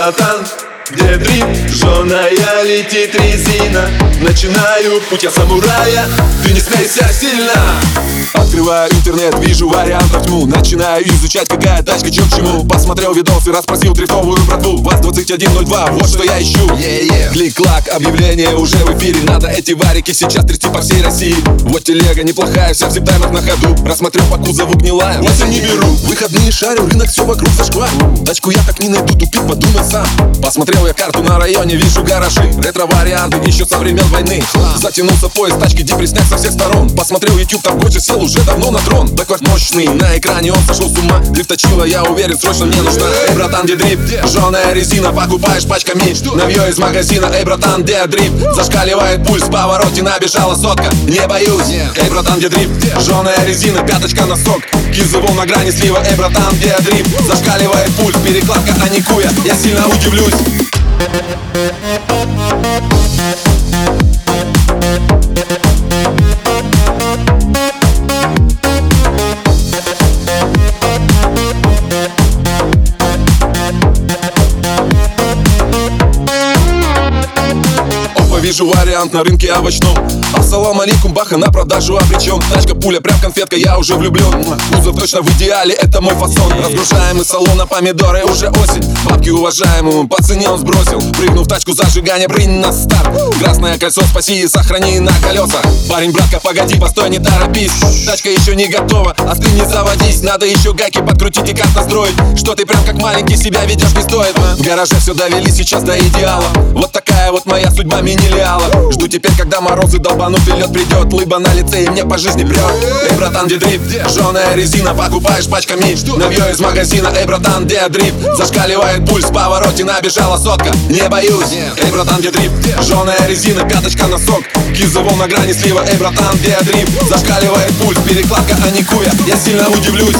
братан, где? Жженая летит резина. Начинаю путь я самурая. Ты не смейся сильно Открываю интернет, вижу вариантов тьму Начинаю изучать, какая тачка, чё к чему. Посмотрел видосы, расспросил дрифтовую братву. ВАЗ-2102, вот что я ищу. Yeah, yeah. Клик-клак, объявление уже в эфире. Надо эти варики сейчас трясти по всей России. Вот телега неплохая, вся в септаймах на ходу. Рассмотрел по кузову гнилая, вот я не беру. Выходные шарю, рынок все вокруг зашквар Тачку я так не найду, тупик, подумай сам. Посмотрел я карту на районе, вижу гаражи. Ретро-варианты еще со времен войны. Затянулся поезд, тачки депресняк со всех сторон. Посмотрел YouTube, торгуйся, сел уже давно на трон. Бэквард мощный, на экране он сошел с ума. Дрифточила, я уверен, срочно мне нужна. Эй, братан, где дрип? Жженая резина, покупаешь пачками. Навье из магазина, эй, братан, где дрип? Зашкаливает пульс, в повороте набежала сотка. Не боюсь, эй, братан, где дрип? Жженая резина, пяточка на сок Кизовол на грани слива, эй, братан, где дрип? Зашкаливает пульс, перекладка аникуя Я сильно удивлюсь вижу вариант на рынке овощном. Ассалам алейкум, баха на продажу обречен Тачка, пуля, прям конфетка, я уже влюблен Кузов точно в идеале, это мой фасон. Разгружаем из салона помидоры, уже осень. Бабки уважаемому, по цене он сбросил. Прыгнув в тачку зажигания, брынь на старт. Красное кольцо, спаси и сохрани на колеса Парень, братка, погоди, постой, не торопись. Тачка еще не готова, а ты не заводись. Надо еще гайки подкрутить и как настроить Что ты прям как маленький себя ведешь не стоит. В гараже все довели сейчас до идеала. Вот такая вот моя судьба мини-лиала Жду теперь, когда морозы долбанут и лед придет. Лыба на лице и мне по жизни прет. Эй, братан, где дрип? Жженая резина, покупаешь пачками. Навье из магазина, эй, братан, где дрип? Зашкаливает пульс, в повороте набежала сотка. Не боюсь, эй, братан, где дрип? Жженая резина, пяточка на сок. Кизовол на грани слива, эй, братан, где дрип? Зашкаливает пульс, перекладка аникуя Я сильно удивлюсь